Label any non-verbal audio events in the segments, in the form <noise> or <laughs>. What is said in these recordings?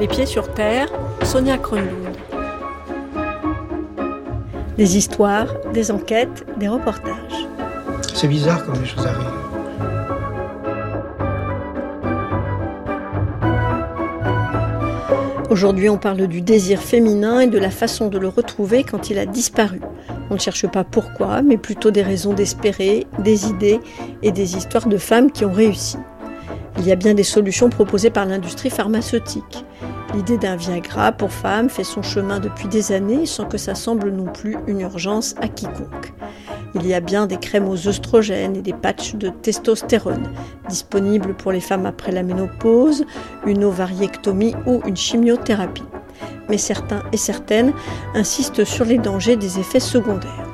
Les pieds sur terre, Sonia Kronlund. Des histoires, des enquêtes, des reportages. C'est bizarre comme les choses arrivent. Aujourd'hui, on parle du désir féminin et de la façon de le retrouver quand il a disparu. On ne cherche pas pourquoi, mais plutôt des raisons d'espérer, des idées et des histoires de femmes qui ont réussi. Il y a bien des solutions proposées par l'industrie pharmaceutique. L'idée d'un Viagra pour femmes fait son chemin depuis des années sans que ça semble non plus une urgence à quiconque. Il y a bien des crèmes aux œstrogènes et des patchs de testostérone disponibles pour les femmes après la ménopause, une ovariectomie ou une chimiothérapie. Mais certains et certaines insistent sur les dangers des effets secondaires.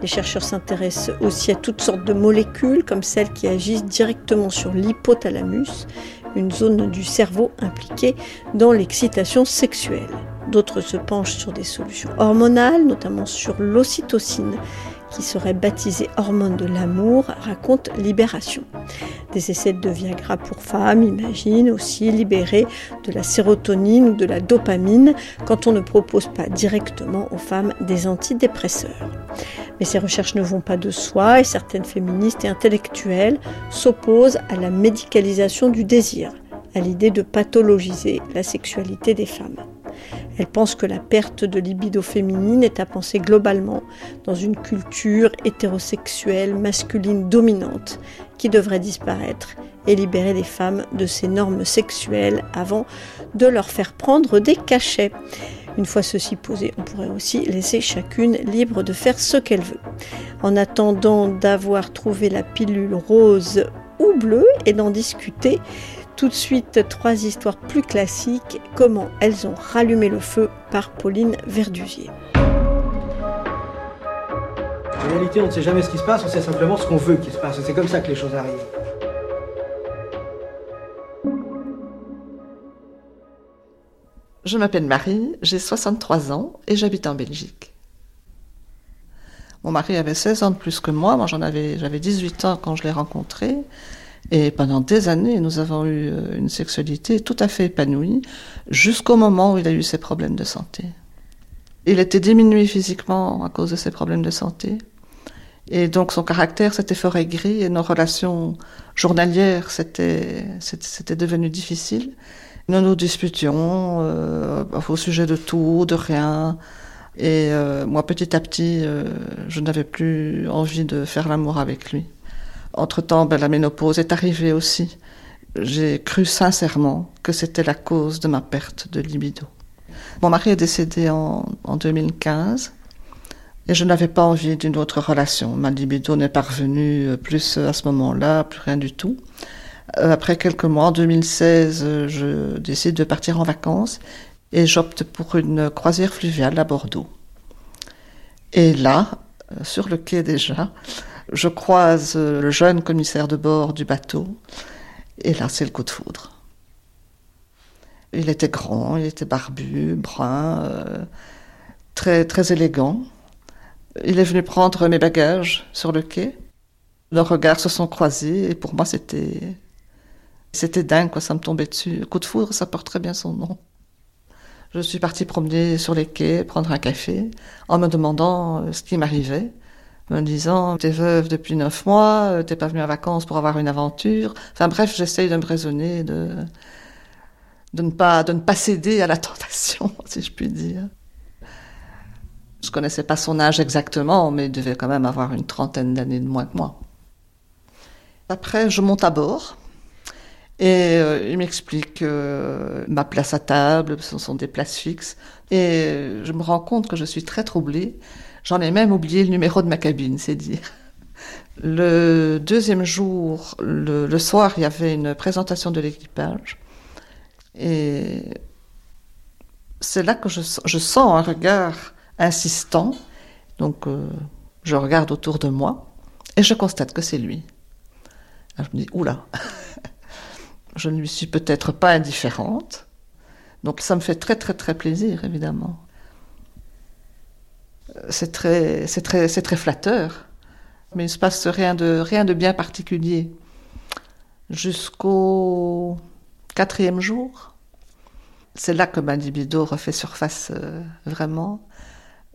Les chercheurs s'intéressent aussi à toutes sortes de molécules comme celles qui agissent directement sur l'hypothalamus, une zone du cerveau impliquée dans l'excitation sexuelle. D'autres se penchent sur des solutions hormonales, notamment sur l'ocytocine, qui serait baptisée hormone de l'amour, raconte Libération. Des essais de Viagra pour femmes imaginent aussi libérer de la sérotonine ou de la dopamine quand on ne propose pas directement aux femmes des antidépresseurs. Mais ces recherches ne vont pas de soi et certaines féministes et intellectuelles s'opposent à la médicalisation du désir, à l'idée de pathologiser la sexualité des femmes. Elle pense que la perte de libido féminine est à penser globalement dans une culture hétérosexuelle masculine dominante qui devrait disparaître et libérer les femmes de ces normes sexuelles avant de leur faire prendre des cachets. Une fois ceci posé, on pourrait aussi laisser chacune libre de faire ce qu'elle veut. En attendant d'avoir trouvé la pilule rose ou bleue et d'en discuter, tout de suite, trois histoires plus classiques, comment elles ont rallumé le feu par Pauline Verdusier. En réalité, on ne sait jamais ce qui se passe, on sait simplement ce qu'on veut qu'il se passe. C'est comme ça que les choses arrivent. Je m'appelle Marie, j'ai 63 ans et j'habite en Belgique. Mon mari avait 16 ans de plus que moi, moi j'en avais, j'avais 18 ans quand je l'ai rencontré. Et pendant des années, nous avons eu euh, une sexualité tout à fait épanouie, jusqu'au moment où il a eu ses problèmes de santé. Il était diminué physiquement à cause de ses problèmes de santé. Et donc son caractère s'était fort aigri et nos relations journalières c'était c'était devenu difficile. Nous nous disputions euh, au sujet de tout, de rien. Et euh, moi, petit à petit, euh, je n'avais plus envie de faire l'amour avec lui. Entre-temps, ben, la ménopause est arrivée aussi. J'ai cru sincèrement que c'était la cause de ma perte de libido. Mon mari est décédé en, en 2015 et je n'avais pas envie d'une autre relation. Ma libido n'est pas revenue plus à ce moment-là, plus rien du tout. Euh, après quelques mois, en 2016, je décide de partir en vacances et j'opte pour une croisière fluviale à Bordeaux. Et là, euh, sur le quai déjà, je croise le jeune commissaire de bord du bateau et là, c'est le coup de foudre. Il était grand, il était barbu, brun, euh, très, très élégant. Il est venu prendre mes bagages sur le quai. Leurs regards se sont croisés et pour moi, c'était c'était dingue, quoi, ça me tombait dessus. Coup de foudre, ça porte très bien son nom. Je suis partie promener sur les quais, prendre un café, en me demandant euh, ce qui m'arrivait, me disant t'es veuve depuis neuf mois, euh, t'es pas venue en vacances pour avoir une aventure. Enfin bref, j'essaye de me raisonner, de de ne pas de ne pas céder à la <laughs> tentation, si je puis dire. Je connaissais pas son âge exactement, mais il devait quand même avoir une trentaine d'années de moins que moi. Après, je monte à bord et euh, il m'explique euh, ma place à table, ce sont des places fixes. Et je me rends compte que je suis très troublée. J'en ai même oublié le numéro de ma cabine, c'est dire. <laughs> Le deuxième jour, le, soir, il y avait une présentation de l'équipage. Et c'est là que je, sens un regard insistant. Donc, euh, je regarde autour de moi et je constate que c'est lui. Je me dis, oula, <laughs> je ne lui suis peut-être pas indifférente. Donc ça me fait très très très plaisir, évidemment. C'est très, c'est très, c'est très flatteur. Mais il ne se passe rien de, rien de bien particulier. Jusqu'au quatrième jour, c'est là que ma libido refait surface euh, vraiment.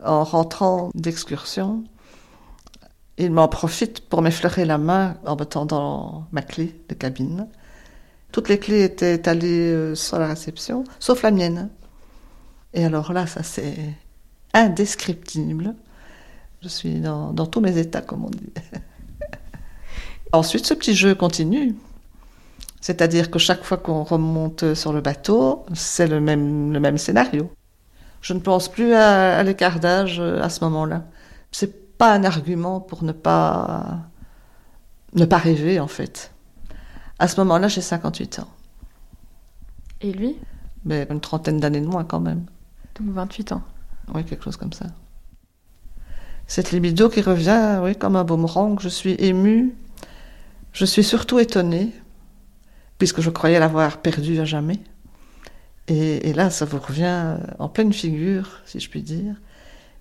En rentrant d'excursion, il m'en profite pour m'effleurer la main en me tendant ma clé de cabine. Toutes les clés étaient étalées euh, sur la réception, sauf la mienne. Et alors là, ça c'est indescriptible. Je suis dans, tous mes états, comme on dit. <laughs> Ensuite, ce petit jeu continue. C'est-à-dire que chaque fois qu'on remonte sur le bateau, c'est le même, scénario. Je ne pense plus à, à euh, à ce moment-là. C'est pas un argument pour ne pas, ne pas rêver, en fait. À ce moment-là, j'ai 58 ans. Et lui? Mais une trentaine d'années de moins, quand même. Donc 28 ans. Oui, quelque chose comme ça. Cette libido qui revient, oui, comme un boomerang. Je suis émue. Je suis surtout étonnée, puisque je croyais l'avoir perdu à jamais. Et, et, là, ça vous revient en pleine figure, si je puis dire.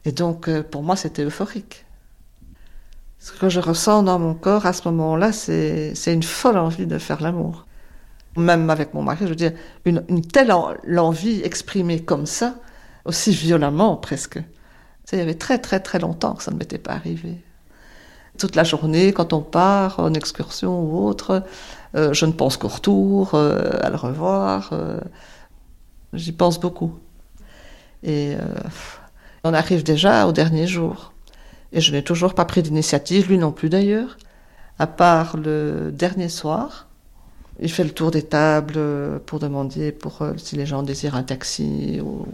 Et donc, euh, pour moi, c'était euphorique. Ce que je ressens dans mon corps à ce moment-là, c'est une folle envie de faire l'amour. Même avec mon mari, je veux dire, une, telle envie exprimée comme ça, aussi violemment presque. Il y avait très très très longtemps que ça ne m'était pas arrivé. Toute la journée, quand on part en excursion ou autre, euh, je ne pense qu'au retour, euh, à le revoir. Euh, J'y pense beaucoup. Et on arrive déjà au dernier jour. Et je n'ai toujours pas pris d'initiative, lui non plus d'ailleurs, à part le dernier soir. Il fait le tour des tables pour demander euh, si les gens désirent un taxi ou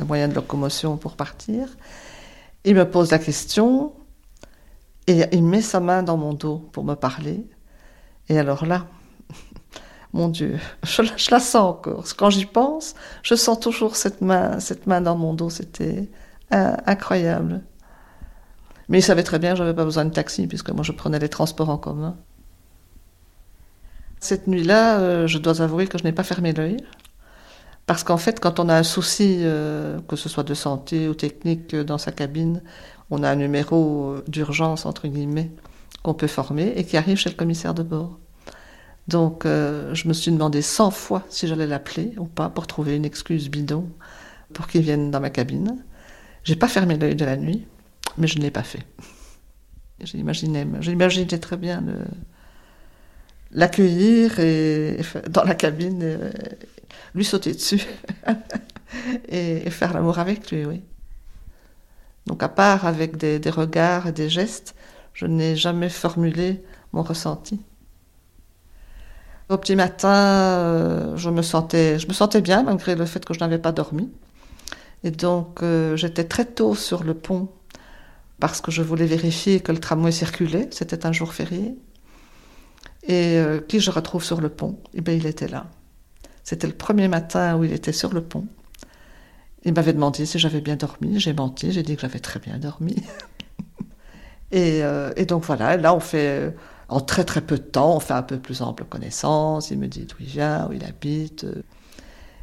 un moyen de locomotion pour partir. Il me pose la question et il met sa main dans mon dos pour me parler. Et alors là, <laughs> mon Dieu, <laughs> je la, je la sens encore. Quand j'y pense, je sens toujours cette main, cette main dans mon dos. C'était euh, incroyable. Mais il savait très bien que je n'avais pas besoin de taxi, puisque moi je prenais les transports en commun. Cette nuit-là, euh, je dois avouer que je n'ai pas fermé l'œil. Parce qu'en fait, quand on a un souci, euh, que ce soit de santé ou technique euh, dans sa cabine, on a un numéro d'urgence, entre guillemets, qu'on peut former et qui arrive chez le commissaire de bord. Donc, je me suis demandé 100 fois si j'allais l'appeler ou pas pour trouver une excuse bidon pour qu'il vienne dans ma cabine. J'ai pas fermé l'œil de la nuit mais je ne l'ai pas fait. J'imaginais, j'imaginais très bien l'accueillir dans la cabine, lui sauter dessus <laughs> et, faire l'amour avec lui. Donc à part avec des, des regards et des gestes, je n'ai jamais formulé mon ressenti. Au petit matin, euh, je me sentais, je me sentais bien malgré le fait que je n'avais pas dormi. Et donc euh, j'étais très tôt sur le pont parce que je voulais vérifier que le tramway circulait. C'était un jour férié. Et euh, qui je retrouve sur le pont Eh bien, il était là. C'était le premier matin où il était sur le pont. Il m'avait demandé si j'avais bien dormi. J'ai menti, j'ai dit que j'avais très bien dormi. <laughs> et, euh, et, donc voilà, là on fait, en très très peu de temps, on fait un peu plus ample connaissance. Il me dit d'où il vient, où il habite.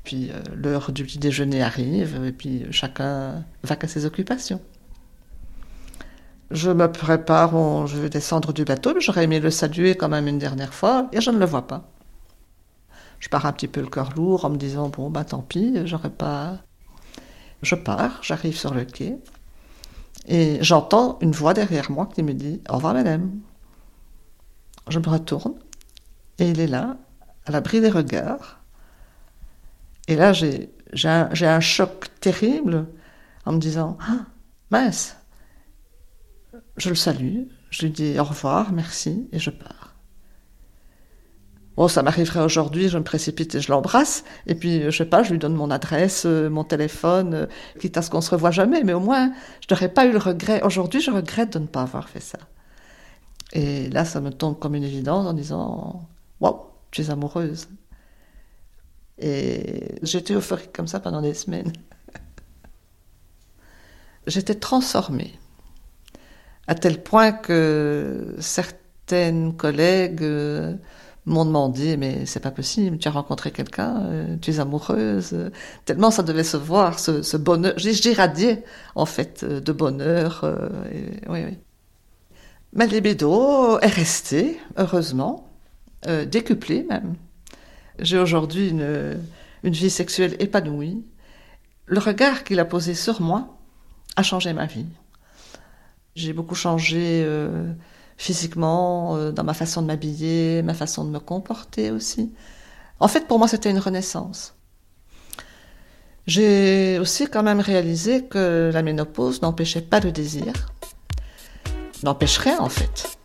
Puis euh, l'heure du petit déjeuner arrive, et puis chacun va qu'à ses occupations. Je me prépare, je vais descendre du bateau, mais j'aurais aimé le saluer quand même une dernière fois, et je ne le vois pas. Je pars un petit peu le cœur lourd en me disant, bon, bah tant pis, j'aurais pas... Je pars, j'arrive sur le quai, et j'entends une voix derrière moi qui me dit, au revoir madame. Je me retourne, et il est là, à l'abri des regards. Et là, j'ai un, un choc terrible en me disant, ah, mince, je le salue, je lui dis au revoir, merci, et je pars. Bon, ça m'arriverait aujourd'hui, je me précipite et je l'embrasse, et puis, je sais pas, je lui donne mon adresse, euh, mon téléphone, euh, quitte à ce qu'on se revoie jamais, mais au moins, je n'aurais pas eu le regret. Aujourd'hui, je regrette de ne pas avoir fait ça. Et là, ça me tombe comme une évidence en disant, waouh, tu es amoureuse. Et j'étais euphorique comme ça pendant des semaines. <laughs> J'étais transformée à tel point que certaines collègues euh, m'ont demandé mais c'est pas possible, tu as rencontré quelqu'un, euh, tu es amoureuse, tellement ça devait se voir ce, ce bonheur, j'irradiais en fait de bonheur, euh, oui oui. Ma libido est restée heureusement, décuplée même. J'ai aujourd'hui une vie sexuelle épanouie. Le regard qu'il a posé sur moi a changé ma vie. J'ai beaucoup changé euh, physiquement, euh, dans ma façon de m'habiller, ma façon de me comporter aussi. En fait, pour moi, c'était une renaissance. J'ai aussi quand même réalisé que la ménopause n'empêchait pas le désir, n'empêcherait en fait.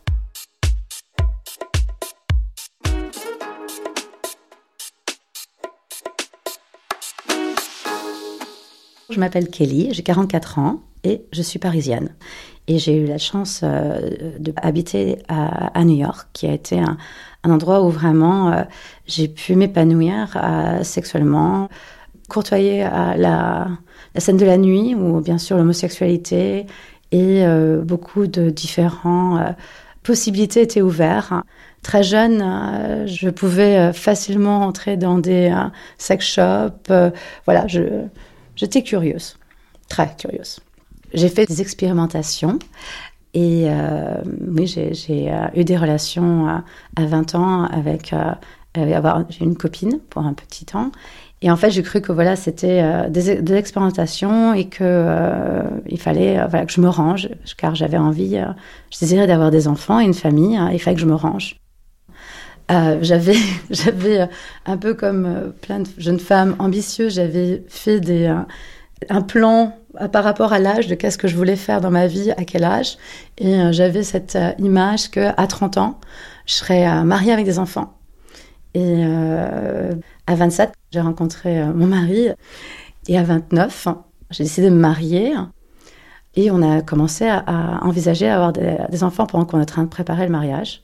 Je m'appelle Kelly, j'ai 44 ans et je suis parisienne. Et j'ai eu la chance euh, d'habiter à, New York, qui a été un, endroit où vraiment euh, j'ai pu m'épanouir euh, sexuellement, courtoyer à la, scène de la nuit, où bien sûr l'homosexualité et beaucoup de différentes possibilités étaient ouvertes. Très jeune, je pouvais facilement entrer dans des sex shops. voilà, j'étais curieuse, très curieuse. J'ai fait des expérimentations et euh, oui, j'ai euh, eu des relations à, à 20 ans avec, euh, avoir j'ai une copine pour un petit temps. Et en fait, j'ai cru que voilà, c'était des, des, expérimentations et que il fallait que je me range, car j'avais envie, je désirais d'avoir des enfants et une famille. Hein, il fallait que je me range. J'avais, <laughs> j'avais un peu comme plein de jeunes femmes ambitieuses, j'avais fait des, un plan par rapport à l'âge de qu'est-ce que je voulais faire dans ma vie, à quel âge. Et euh, j'avais cette euh, image que à 30 ans, je serais euh, mariée avec des enfants. Et à 27, j'ai rencontré mon mari. Et à 29, j'ai décidé de me marier. Et on a commencé à, envisager d'avoir des, des, enfants pendant qu'on est en train de préparer le mariage.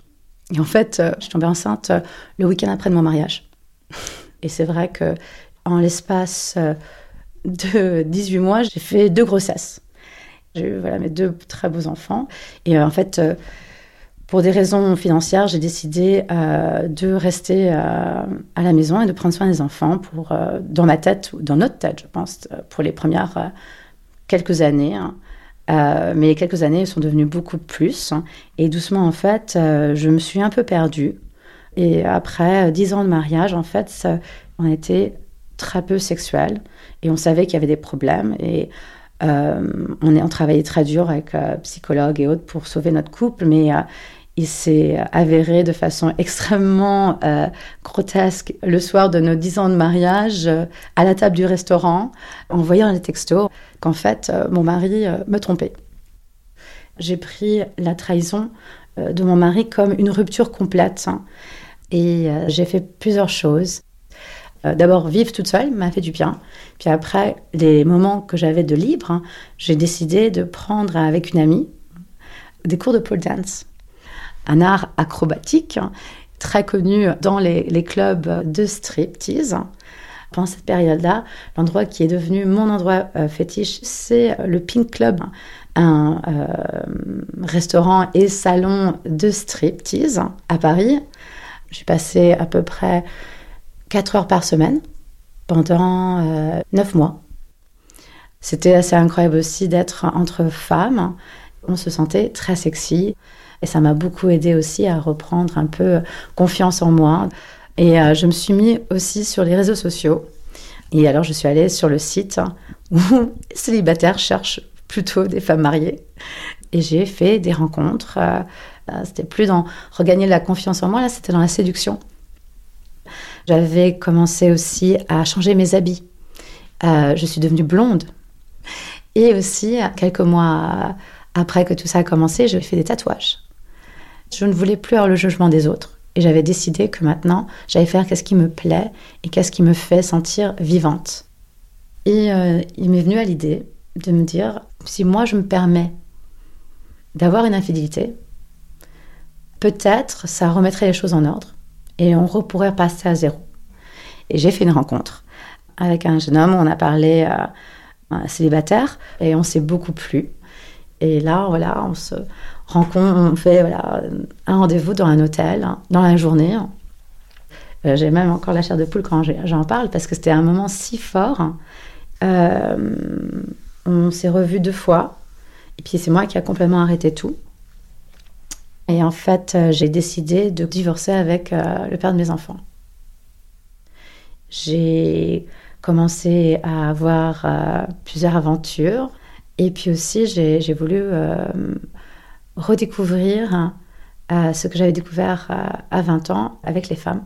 Et en fait, je suis tombée enceinte le week-end après mon mariage. Et c'est vrai que en l'espace de 18 mois, j'ai fait deux grossesses. J'ai eu voilà, mes deux très beaux enfants. Et euh, en fait, euh, pour des raisons financières, j'ai décidé euh, de rester à la maison et de prendre soin des enfants pour, dans ma tête, ou dans notre tête, je pense, pour les premières quelques années. Hein. Mais les quelques années sont devenues beaucoup plus. Hein. et doucement, en fait, je me suis un peu perdue. Et après dix ans de mariage, en fait, ça, on était très peu sexuel et on savait qu'il y avait des problèmes et euh, on, est, on travaillait très dur avec euh, psychologues et autres pour sauver notre couple, mais euh, il s'est avéré de façon extrêmement grotesque le soir de nos dix ans de mariage à la table du restaurant, en voyant les textos, qu'en fait mon mari me trompait. J'ai pris la trahison de mon mari comme une rupture complète hein, et j'ai fait plusieurs choses. Euh, d'abord, vivre toute seule m'a fait du bien. Puis après, les moments que j'avais de libre, hein, j'ai décidé de prendre avec une amie des cours de pole dance, un art acrobatique hein, très connu dans les, clubs de striptease. Pendant cette période-là, l'endroit qui est devenu mon endroit euh, fétiche, c'est le Pink Club, un euh, restaurant et salon de striptease à Paris. J'ai passé à peu près 4 heures par semaine pendant euh, 9 mois. C'était assez incroyable aussi d'être entre femmes. On se sentait très sexy et ça m'a beaucoup aidé aussi à reprendre un peu confiance en moi. Et euh, je me suis mis aussi sur les réseaux sociaux. Et alors je suis allée sur le site où <laughs> célibataires cherchent plutôt des femmes mariées. Et j'ai fait des rencontres. Euh, c'était plus dans regagner la confiance en moi, là c'était dans la séduction. J'avais commencé aussi à changer mes habits. Euh, je suis devenue blonde. Et aussi, quelques mois après que tout ça a commencé, j'ai fait des tatouages. Je ne voulais plus avoir le jugement des autres. Et j'avais décidé que maintenant, j'allais faire qu'est-ce qui me plaît et qu'est-ce qui me fait sentir vivante. Et euh, il m'est venu à l'idée de me dire, si moi je me permets d'avoir une infidélité, peut-être ça remettrait les choses en ordre et on pourrait passer à zéro. Et j'ai fait une rencontre avec un jeune homme, on a parlé euh, un célibataire et on s'est beaucoup plu. Et là, voilà, on se rencontre, on fait voilà, un rendez-vous dans un hôtel, dans la journée. Euh, j'ai même encore la chair de poule quand j'en parle parce que c'était un moment si fort. Euh, on s'est revus deux fois. Et puis c'est moi qui a complètement arrêté tout. Et en fait, euh, j'ai décidé de divorcer avec le père de mes enfants. J'ai commencé à avoir plusieurs aventures. Et puis aussi, j'ai voulu redécouvrir euh, ce que j'avais découvert à 20 ans avec les femmes.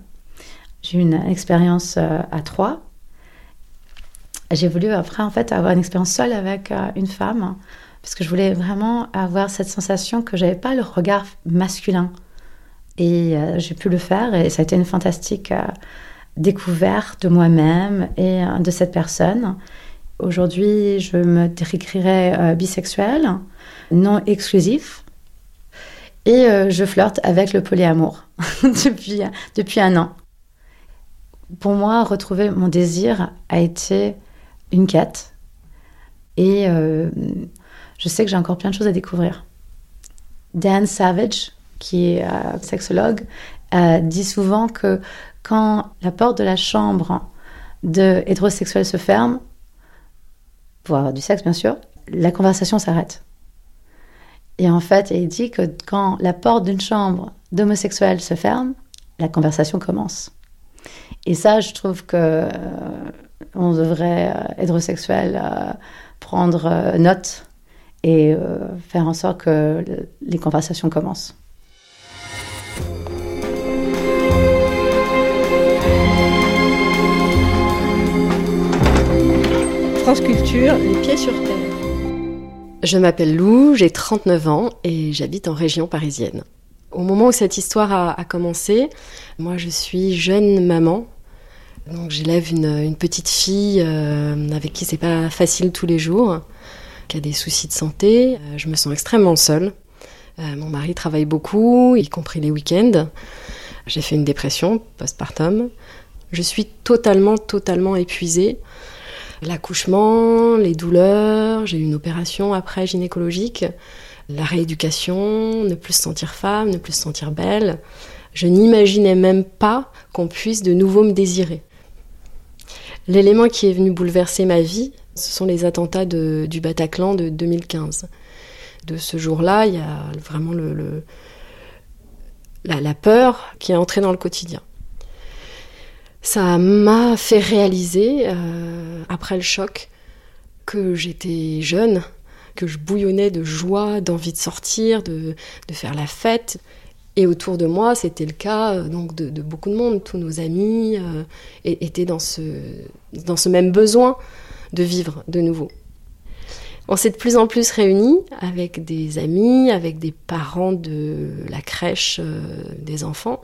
J'ai eu une expérience à trois. J'ai voulu après, en fait, avoir une expérience seule avec une femme parce que je voulais vraiment avoir cette sensation que j'avais pas le regard masculin. Et j'ai pu le faire et ça a été une fantastique découverte de moi-même et euh, de cette personne. Aujourd'hui, je me décrirais euh, bisexuelle, non exclusif. Et euh, je flirte avec le polyamour <laughs> depuis, depuis un an. Pour moi, retrouver mon désir a été une quête. Et je sais que j'ai encore plein de choses à découvrir. Dan Savage, qui est sexologue, dit souvent que quand la porte de la chambre de hétérosexuel se ferme, pour avoir du sexe bien sûr, la conversation s'arrête. Et en fait, il dit que quand la porte d'une chambre d'homosexuel se ferme, la conversation commence. Et ça, je trouve que euh, on devrait, euh, hétérosexuel, euh, prendre note et faire en sorte que les conversations commencent. France Culture, les pieds sur terre. Je m'appelle Lou, j'ai 39 ans et j'habite en région parisienne. Au moment où cette histoire a, commencé, moi je suis jeune maman. Donc j'élève une, petite fille euh, avec qui c'est pas facile tous les jours, qui a des soucis de santé. Euh, je me sens extrêmement seule. Euh, mon mari travaille beaucoup, y compris les week-ends. J'ai fait une dépression postpartum. Je suis totalement, totalement épuisée. L'accouchement, les douleurs, j'ai eu une opération après gynécologique, la rééducation, ne plus se sentir femme, ne plus se sentir belle. Je n'imaginais même pas qu'on puisse de nouveau me désirer. L'élément qui est venu bouleverser ma vie, ce sont les attentats du Bataclan de 2015. De ce jour-là, il y a vraiment le, la, peur qui est entrée dans le quotidien ça m'a fait réaliser, euh, après le choc, que j'étais jeune, que je bouillonnais de joie, d'envie de sortir, de, faire la fête. Et autour de moi, c'était le cas euh, donc de, beaucoup de monde. Tous nos amis euh, étaient dans ce, dans ce même besoin de vivre de nouveau. On s'est de plus en plus réunis avec des amis, avec des parents de la crèche des enfants.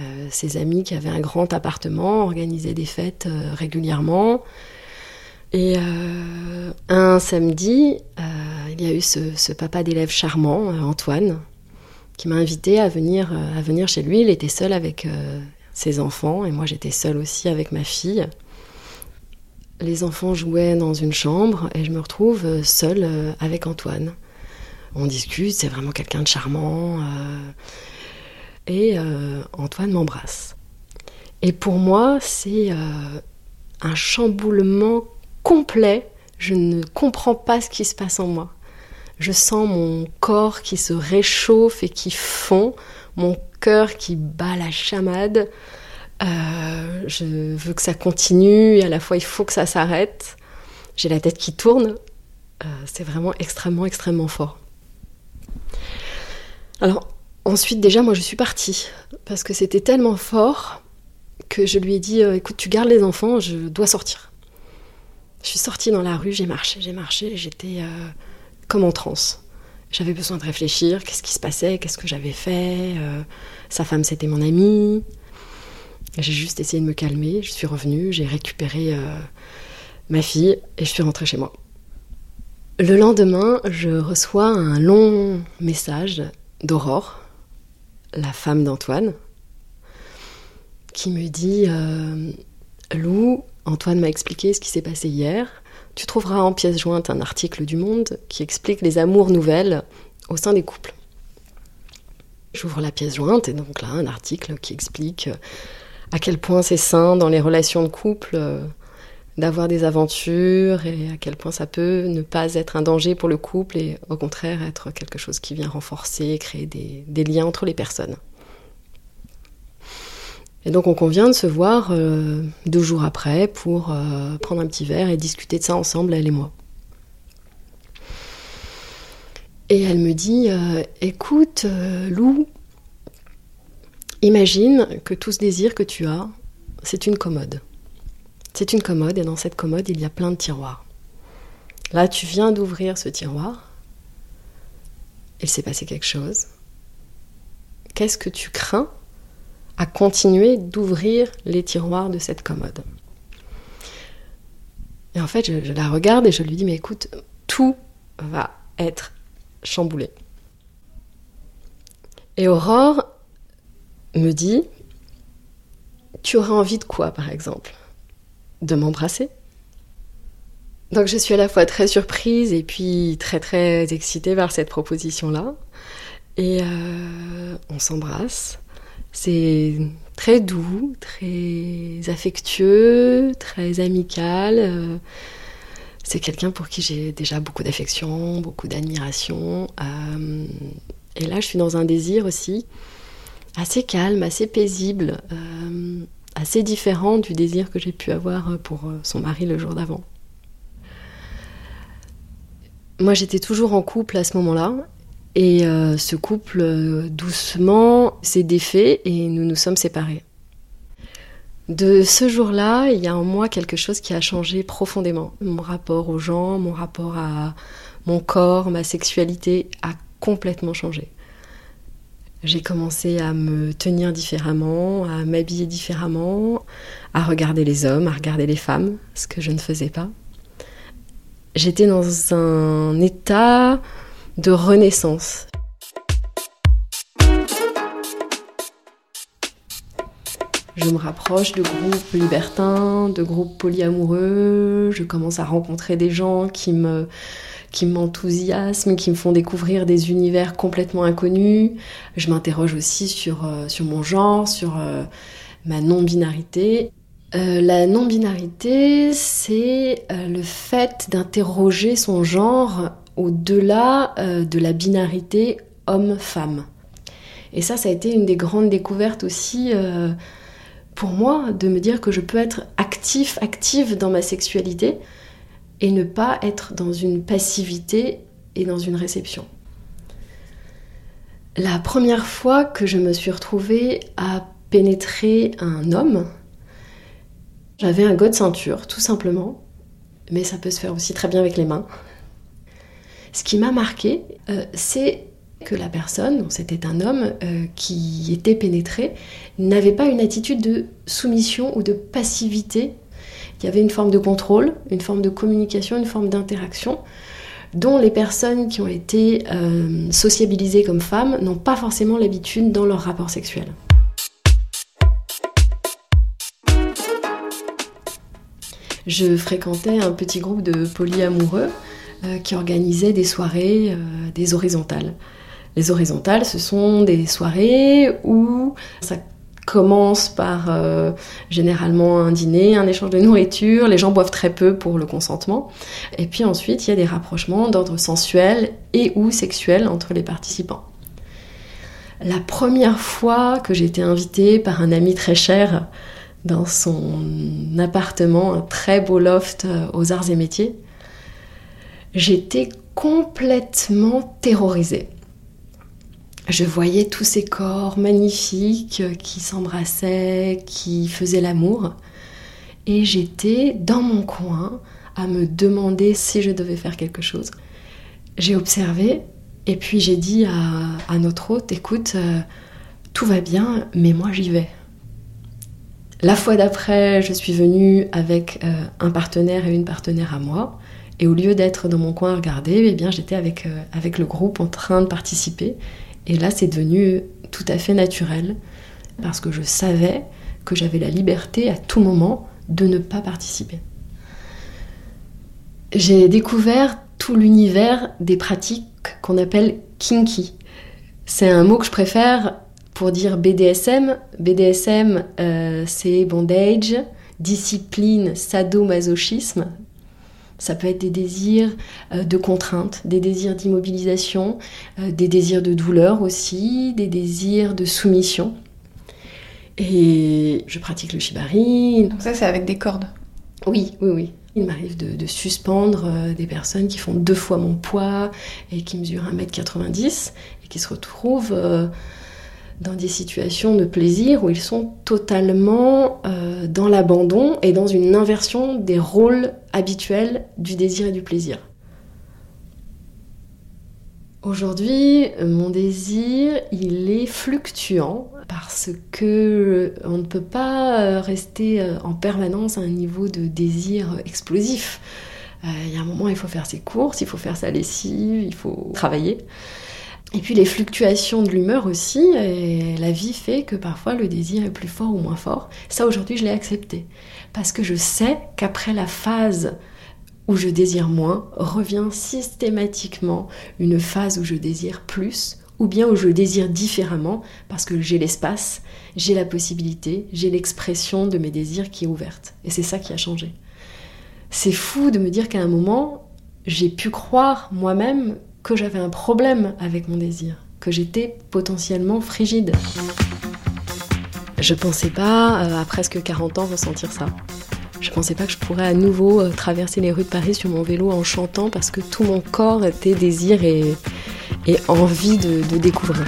Euh, ses amis qui avaient un grand appartement organisaient des fêtes euh, régulièrement. Et euh, un samedi, il y a eu ce, papa d'élève charmant, Antoine, qui m'a invité à venir, à venir chez lui. Il était seul avec ses enfants et moi j'étais seule aussi avec ma fille. Les enfants jouaient dans une chambre et je me retrouve seule avec Antoine. On discute, c'est vraiment quelqu'un de charmant et euh, Antoine m'embrasse. Et pour moi, c'est euh, un chamboulement complet. Je ne comprends pas ce qui se passe en moi. Je sens mon corps qui se réchauffe et qui fond, mon cœur qui bat la chamade. Euh, je veux que ça continue et à la fois il faut que ça s'arrête. J'ai la tête qui tourne. c'est vraiment extrêmement, extrêmement fort. Alors, Ensuite, déjà, moi, je suis partie parce que c'était tellement fort que je lui ai dit euh, écoute, tu gardes les enfants, je dois sortir. Je suis sortie dans la rue, j'ai marché, j'ai marché, j'étais euh, comme en transe. J'avais besoin de réfléchir, qu'est-ce qui se passait, qu'est-ce que j'avais fait. Euh, sa femme, c'était mon amie. J'ai juste essayé de me calmer, je suis revenue, j'ai récupéré ma fille et je suis rentrée chez moi. Le lendemain, je reçois un long message d'Aurore, la femme d'Antoine, qui me dit euh, Lou, Antoine m'a expliqué ce qui s'est passé hier. Tu trouveras en pièce jointe un article du Monde qui explique les amours nouvelles au sein des couples. J'ouvre la pièce jointe et donc là un article qui explique à quel point c'est sain dans les relations de couple euh, d'avoir des aventures et à quel point ça peut ne pas être un danger pour le couple et au contraire être quelque chose qui vient renforcer, créer des, liens entre les personnes. Et donc on convient de se voir euh, deux jours après pour euh, prendre un petit verre et discuter de ça ensemble, elle et moi. Et elle me dit, euh, écoute Lou, imagine que tout ce désir que tu as, c'est une commode. C'est une commode et dans cette commode, il y a plein de tiroirs. Là, tu viens d'ouvrir ce tiroir. Il s'est passé quelque chose. Qu'est-ce que tu crains à continuer d'ouvrir les tiroirs de cette commode? Et en fait, je, la regarde et je lui dis, mais écoute, tout va être chamboulé. Et Aurore me dit, tu auras envie de quoi, par exemple? De m'embrasser Donc je suis à la fois très surprise et puis très très excitée par cette proposition-là. Et euh, on s'embrasse. C'est très doux, très affectueux, très amical. Euh, c'est quelqu'un pour qui j'ai déjà beaucoup d'affection, beaucoup d'admiration. Euh, et là, je suis dans un désir aussi assez calme, assez paisible, assez différent du désir que j'ai pu avoir pour son mari le jour d'avant. Moi, j'étais toujours en couple à ce moment-là, et euh, ce couple, euh, doucement, s'est défait et nous nous sommes séparés. De ce jour-là, il y a en moi quelque chose qui a changé profondément. Mon rapport aux gens, mon rapport à mon corps, ma sexualité a complètement changé. J'ai commencé à me tenir différemment, à m'habiller différemment, à regarder les hommes, à regarder les femmes, ce que je ne faisais pas. J'étais dans un état de renaissance. Je me rapproche de groupes libertins, de groupes polyamoureux, je commence à rencontrer des gens qui me qui m'enthousiasment, qui me font découvrir des univers complètement inconnus. Je m'interroge aussi sur, euh, sur mon genre, sur euh, ma non-binarité. Euh, la non-binarité, c'est le fait d'interroger son genre au-delà de la binarité homme-femme. Et ça, ça a été une des grandes découvertes aussi pour moi, de me dire que je peux être actif, active dans ma sexualité et ne pas être dans une passivité et dans une réception. La première fois que je me suis retrouvée à pénétrer un homme, j'avais un god ceinture, tout simplement, mais ça peut se faire aussi très bien avec les mains. Ce qui m'a marqué, euh, c'est que la personne, c'était un homme euh, qui était pénétré, n'avait pas une attitude de soumission ou de passivité. Il y avait une forme de contrôle, une forme de communication, une forme d'interaction dont les personnes qui ont été euh, sociabilisées comme femmes n'ont pas forcément l'habitude dans leur rapport sexuel. Je fréquentais un petit groupe de polyamoureux euh, qui organisait des soirées, euh, des horizontales. Les horizontales, ce sont des soirées où ça commence par euh, généralement un dîner, un échange de nourriture, les gens boivent très peu pour le consentement, et puis ensuite il y a des rapprochements d'ordre sensuel et ou sexuel entre les participants. La première fois que j'ai été invitée par un ami très cher dans son appartement, un très beau loft aux arts et métiers, j'étais complètement terrorisée. Je voyais tous ces corps magnifiques qui s'embrassaient, qui faisaient l'amour, et j'étais dans mon coin à me demander si je devais faire quelque chose. J'ai observé, et puis j'ai dit à, notre hôte, écoute, euh, tout va bien, mais moi j'y vais. La fois d'après, je suis venue avec euh, un partenaire et une partenaire à moi. Et au lieu d'être dans mon coin à regarder, eh j'étais euh, avec le groupe en train de participer. Et là, c'est devenu tout à fait naturel parce que je savais que j'avais la liberté à tout moment de ne pas participer. J'ai découvert tout l'univers des pratiques qu'on appelle kinky. C'est un mot que je préfère pour dire BDSM. BDSM, euh, c'est bondage, discipline, sadomasochisme. Ça peut être des désirs euh, de contrainte, des désirs d'immobilisation, euh, des désirs de douleur aussi, des désirs de soumission. Et je pratique le shibari. Donc ça, c'est avec des cordes. Oui, oui, oui. Il m'arrive de, de suspendre euh, des personnes qui font deux fois mon poids et qui mesurent 1m90 et qui se retrouvent euh, dans des situations de plaisir où ils sont totalement euh, dans l'abandon et dans une inversion des rôles habituels du désir et du plaisir. Aujourd'hui, mon désir, il est fluctuant parce que on ne peut pas rester en permanence à un niveau de désir explosif. Euh, Il y a un moment, il faut faire ses courses, il faut faire sa lessive, il faut travailler. Et puis les fluctuations de l'humeur aussi, la vie fait que parfois le désir est plus fort ou moins fort. Ça aujourd'hui je l'ai accepté. Parce que je sais qu'après la phase où je désire moins, revient systématiquement une phase où je désire plus, ou bien où je désire différemment, parce que j'ai l'espace, j'ai la possibilité, j'ai l'expression de mes désirs qui est ouverte. Et c'est ça qui a changé. C'est fou de me dire qu'à un moment, j'ai pu croire moi-même que j'avais un problème avec mon désir, que j'étais potentiellement frigide. Je pensais pas, euh, à presque 40 ans, ressentir ça. Je pensais pas que je pourrais à nouveau euh, traverser les rues de Paris sur mon vélo en chantant parce que tout mon corps était désir et, envie de découvrir.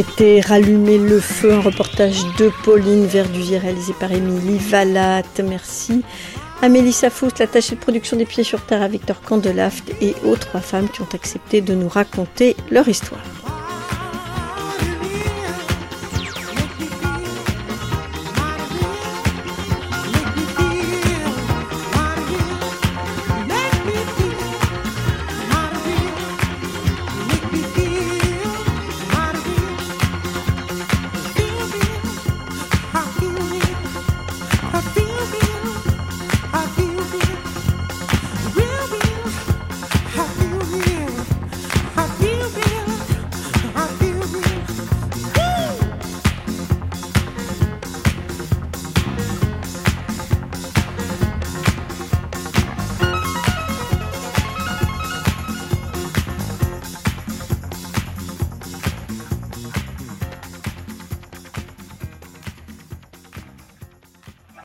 C'était Rallumer le feu, un reportage de Pauline Verduvier réalisé par Émilie Vallat. Merci à Mélissa Fous, l'attachée de production des Pieds sur Terre à Victor Candelaft et aux trois femmes qui ont accepté de nous raconter leur histoire.